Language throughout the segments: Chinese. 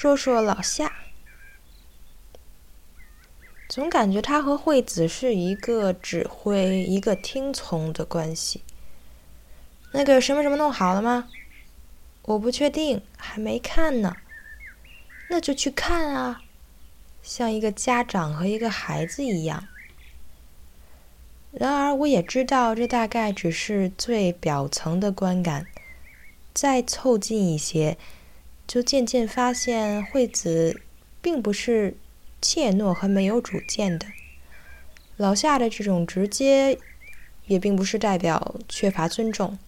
说说老夏，总感觉他和惠子是一个指挥、一个听从的关系。那个什么什么弄好了吗？我不确定，还没看呢。那就去看啊，像一个家长和一个孩子一样。然而，我也知道这大概只是最表层的观感。再凑近一些，就渐渐发现惠子并不是怯懦和没有主见的。老夏的这种直接，也并不是代表缺乏尊重。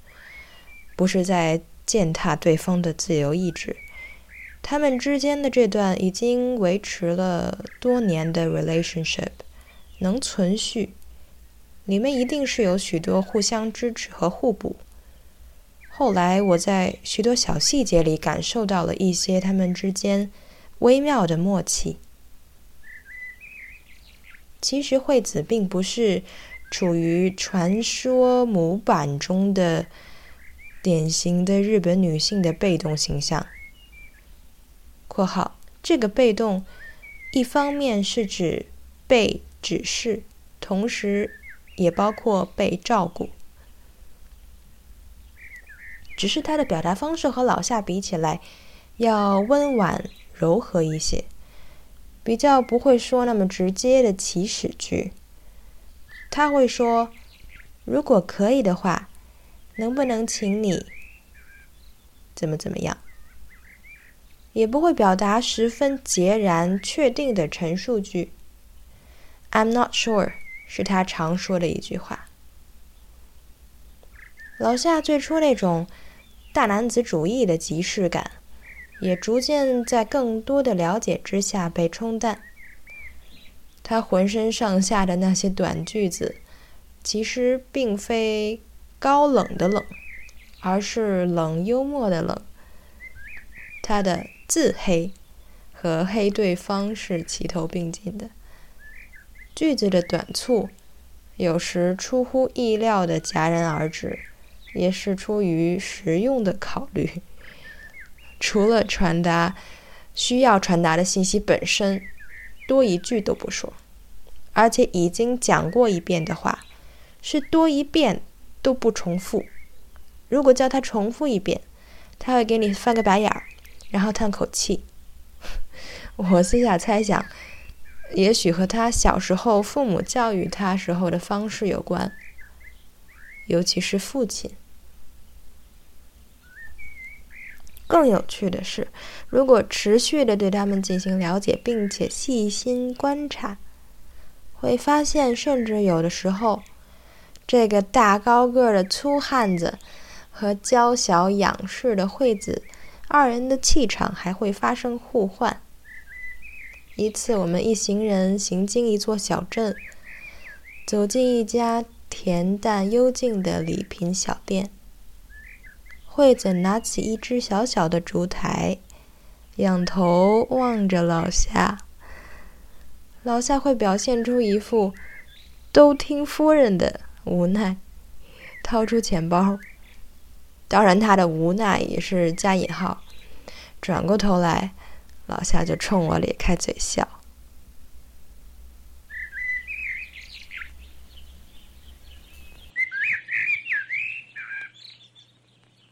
不是在践踏对方的自由意志，他们之间的这段已经维持了多年的 relationship 能存续，里面一定是有许多互相支持和互补。后来我在许多小细节里感受到了一些他们之间微妙的默契。其实惠子并不是处于传说模板中的。典型的日本女性的被动形象。（括号这个被动，一方面是指被指示，同时也包括被照顾。只是他的表达方式和老夏比起来，要温婉柔和一些，比较不会说那么直接的起始句。他会说：“如果可以的话。”能不能请你怎么怎么样？也不会表达十分截然确定的陈述句。I'm not sure 是他常说的一句话。老夏最初那种大男子主义的即视感，也逐渐在更多的了解之下被冲淡。他浑身上下的那些短句子，其实并非。高冷的冷，而是冷幽默的冷。他的自黑和黑对方是齐头并进的。句子的短促，有时出乎意料的戛然而止，也是出于实用的考虑。除了传达需要传达的信息本身，多一句都不说，而且已经讲过一遍的话，是多一遍。都不重复。如果叫他重复一遍，他会给你翻个白眼儿，然后叹口气。我私下猜想，也许和他小时候父母教育他时候的方式有关，尤其是父亲。更有趣的是，如果持续的对他们进行了解，并且细心观察，会发现，甚至有的时候。这个大高个的粗汉子和娇小仰视的惠子，二人的气场还会发生互换。一次，我们一行人行经一座小镇，走进一家恬淡幽静的礼品小店。惠子拿起一只小小的烛台，仰头望着老夏。老夏会表现出一副都听夫人的。无奈，掏出钱包。当然，他的无奈也是加引号。转过头来，老夏就冲我咧开嘴笑。